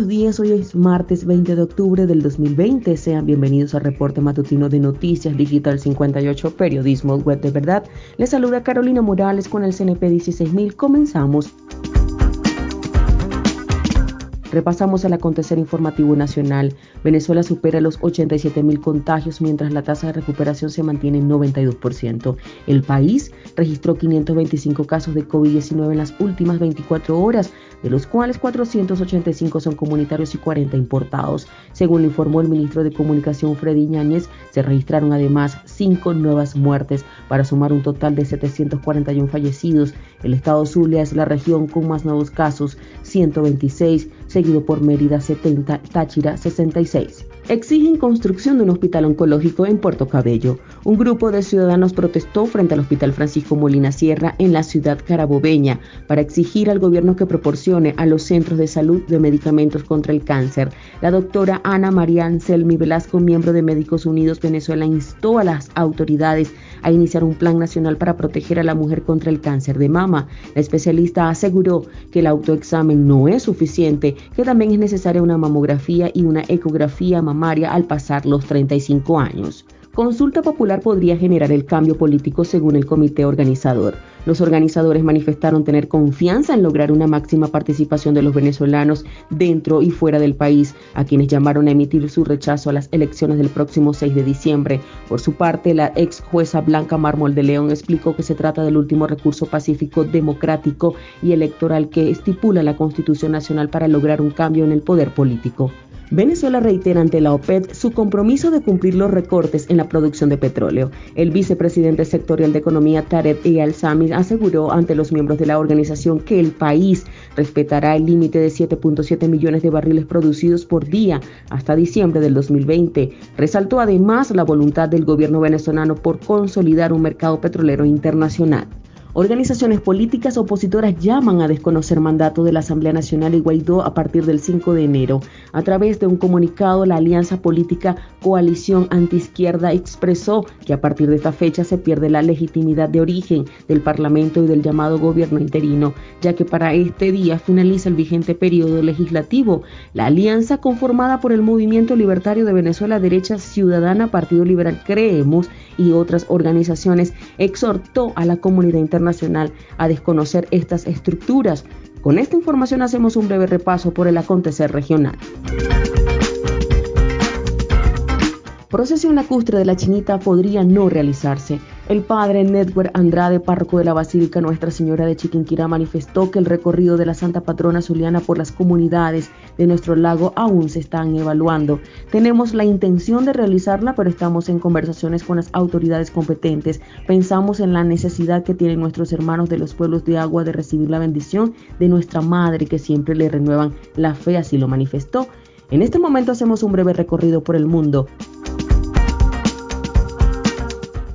buenos días, hoy es martes 20 de octubre del 2020. Sean bienvenidos al reporte matutino de Noticias Digital 58, Periodismo Web de Verdad. Les saluda Carolina Morales con el CNP 16000. Comenzamos. Repasamos el acontecer informativo nacional. Venezuela supera los 87 mil contagios mientras la tasa de recuperación se mantiene en 92%. El país registró 525 casos de COVID-19 en las últimas 24 horas, de los cuales 485 son comunitarios y 40 importados. Según lo informó el ministro de Comunicación Freddy Ñáñez, se registraron además 5 nuevas muertes para sumar un total de 741 fallecidos. El estado Zulia es la región con más nuevos casos, 126 seguido por Mérida 70, Táchira 66. Exigen construcción de un hospital oncológico en Puerto Cabello. Un grupo de ciudadanos protestó frente al Hospital Francisco Molina Sierra en la ciudad carabobeña para exigir al gobierno que proporcione a los centros de salud de medicamentos contra el cáncer. La doctora Ana María Anselmi Velasco, miembro de Médicos Unidos Venezuela, instó a las autoridades a iniciar un plan nacional para proteger a la mujer contra el cáncer de mama. La especialista aseguró que el autoexamen no es suficiente, que también es necesaria una mamografía y una ecografía mamaria al pasar los 35 años. Consulta popular podría generar el cambio político según el comité organizador. Los organizadores manifestaron tener confianza en lograr una máxima participación de los venezolanos dentro y fuera del país, a quienes llamaron a emitir su rechazo a las elecciones del próximo 6 de diciembre. Por su parte, la ex jueza Blanca Mármol de León explicó que se trata del último recurso pacífico, democrático y electoral que estipula la Constitución Nacional para lograr un cambio en el poder político. Venezuela reitera ante la OPED su compromiso de cumplir los recortes en la producción de petróleo. El vicepresidente sectorial de Economía Tarek El Sami aseguró ante los miembros de la organización que el país respetará el límite de 7.7 millones de barriles producidos por día hasta diciembre del 2020. Resaltó además la voluntad del gobierno venezolano por consolidar un mercado petrolero internacional. Organizaciones políticas opositoras llaman a desconocer mandato de la Asamblea Nacional y Guaidó a partir del 5 de enero. A través de un comunicado, la alianza política Coalición Antiizquierda expresó que a partir de esta fecha se pierde la legitimidad de origen del Parlamento y del llamado gobierno interino, ya que para este día finaliza el vigente periodo legislativo. La alianza conformada por el Movimiento Libertario de Venezuela Derecha Ciudadana, Partido Liberal Creemos y otras organizaciones exhortó a la comunidad internacional nacional a desconocer estas estructuras. Con esta información hacemos un breve repaso por el acontecer regional. Procesión lacustre de la Chinita podría no realizarse. El padre Network Andrade, párroco de la Basílica Nuestra Señora de Chiquinquirá, manifestó que el recorrido de la Santa Patrona Zuliana por las comunidades de nuestro lago aún se están evaluando. Tenemos la intención de realizarla, pero estamos en conversaciones con las autoridades competentes. Pensamos en la necesidad que tienen nuestros hermanos de los pueblos de agua de recibir la bendición de nuestra Madre, que siempre le renuevan la fe, así lo manifestó. En este momento hacemos un breve recorrido por el mundo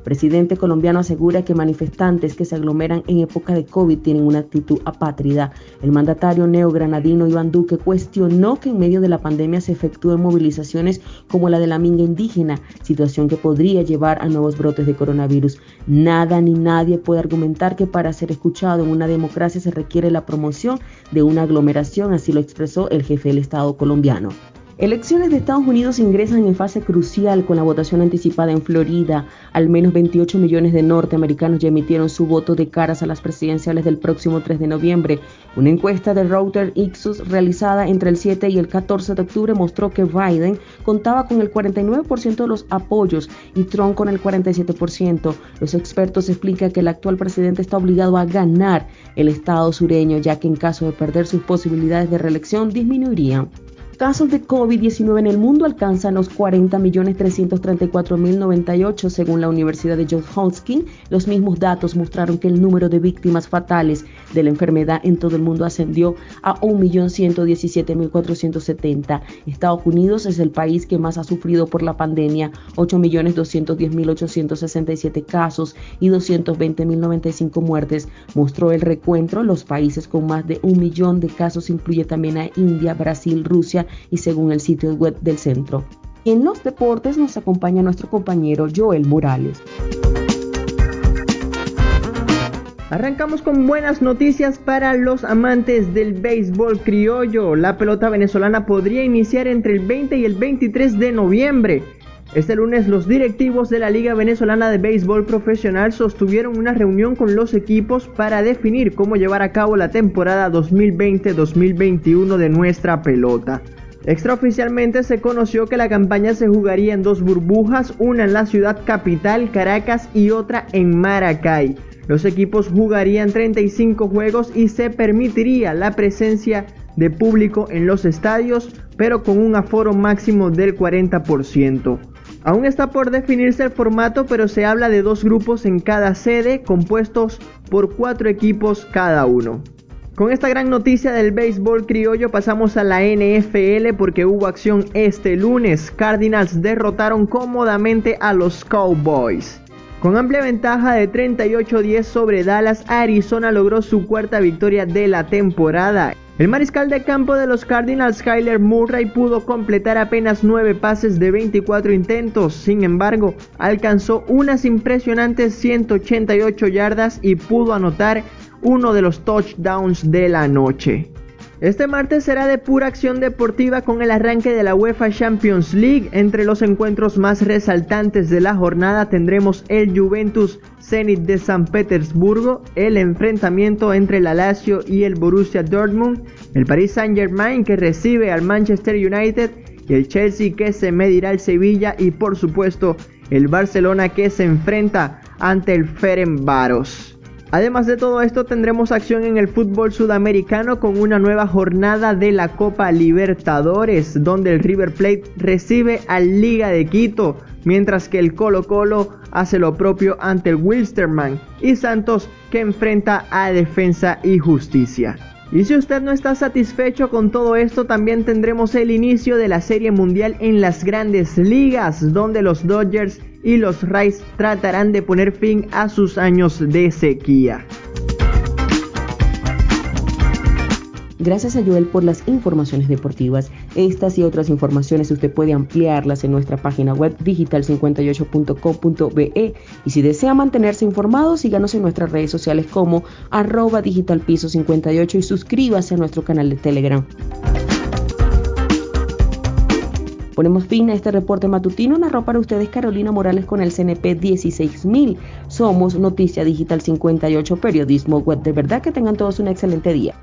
presidente colombiano asegura que manifestantes que se aglomeran en época de COVID tienen una actitud apátrida. El mandatario neogranadino Iván Duque cuestionó que en medio de la pandemia se efectúen movilizaciones como la de la minga indígena, situación que podría llevar a nuevos brotes de coronavirus. Nada ni nadie puede argumentar que para ser escuchado en una democracia se requiere la promoción de una aglomeración, así lo expresó el jefe del Estado colombiano. Elecciones de Estados Unidos ingresan en fase crucial con la votación anticipada en Florida. Al menos 28 millones de norteamericanos ya emitieron su voto de caras a las presidenciales del próximo 3 de noviembre. Una encuesta de Router Ixus realizada entre el 7 y el 14 de octubre mostró que Biden contaba con el 49% de los apoyos y Trump con el 47%. Los expertos explican que el actual presidente está obligado a ganar el estado sureño, ya que en caso de perder sus posibilidades de reelección disminuirían casos de COVID-19 en el mundo alcanzan los 40.334.098 según la Universidad de Johns Hopkins. Los mismos datos mostraron que el número de víctimas fatales de la enfermedad en todo el mundo ascendió a 1.117.470. Estados Unidos es el país que más ha sufrido por la pandemia, 8.210.867 casos y 220.095 muertes. Mostró el recuentro, los países con más de un millón de casos incluye también a India, Brasil, Rusia, y según el sitio web del centro. En los deportes nos acompaña nuestro compañero Joel Morales. Arrancamos con buenas noticias para los amantes del béisbol criollo. La pelota venezolana podría iniciar entre el 20 y el 23 de noviembre. Este lunes los directivos de la Liga Venezolana de Béisbol Profesional sostuvieron una reunión con los equipos para definir cómo llevar a cabo la temporada 2020-2021 de nuestra pelota. Extraoficialmente se conoció que la campaña se jugaría en dos burbujas, una en la ciudad capital, Caracas, y otra en Maracay. Los equipos jugarían 35 juegos y se permitiría la presencia de público en los estadios, pero con un aforo máximo del 40%. Aún está por definirse el formato, pero se habla de dos grupos en cada sede, compuestos por cuatro equipos cada uno. Con esta gran noticia del béisbol criollo pasamos a la NFL porque hubo acción este lunes. Cardinals derrotaron cómodamente a los Cowboys. Con amplia ventaja de 38-10 sobre Dallas, Arizona logró su cuarta victoria de la temporada. El mariscal de campo de los Cardinals, Kyler Murray, pudo completar apenas 9 pases de 24 intentos, sin embargo, alcanzó unas impresionantes 188 yardas y pudo anotar uno de los touchdowns de la noche. Este martes será de pura acción deportiva con el arranque de la UEFA Champions League. Entre los encuentros más resaltantes de la jornada tendremos el Juventus Zenit de San Petersburgo, el enfrentamiento entre el Lazio y el Borussia Dortmund, el Paris Saint-Germain que recibe al Manchester United y el Chelsea que se medirá al Sevilla y por supuesto el Barcelona que se enfrenta ante el Ferencváros. Además de todo esto tendremos acción en el fútbol sudamericano con una nueva jornada de la Copa Libertadores donde el River Plate recibe al Liga de Quito mientras que el Colo Colo hace lo propio ante el Wilstermann y Santos que enfrenta a Defensa y Justicia. Y si usted no está satisfecho con todo esto, también tendremos el inicio de la Serie Mundial en las grandes ligas, donde los Dodgers y los Rays tratarán de poner fin a sus años de sequía. Gracias a Joel por las informaciones deportivas. Estas y otras informaciones usted puede ampliarlas en nuestra página web digital58.com.be y si desea mantenerse informado, síganos en nuestras redes sociales como arroba digitalpiso58 y suscríbase a nuestro canal de Telegram. Ponemos fin a este reporte matutino. Narró para ustedes Carolina Morales con el CNP 16000. Somos Noticia Digital 58, periodismo web. De verdad que tengan todos un excelente día.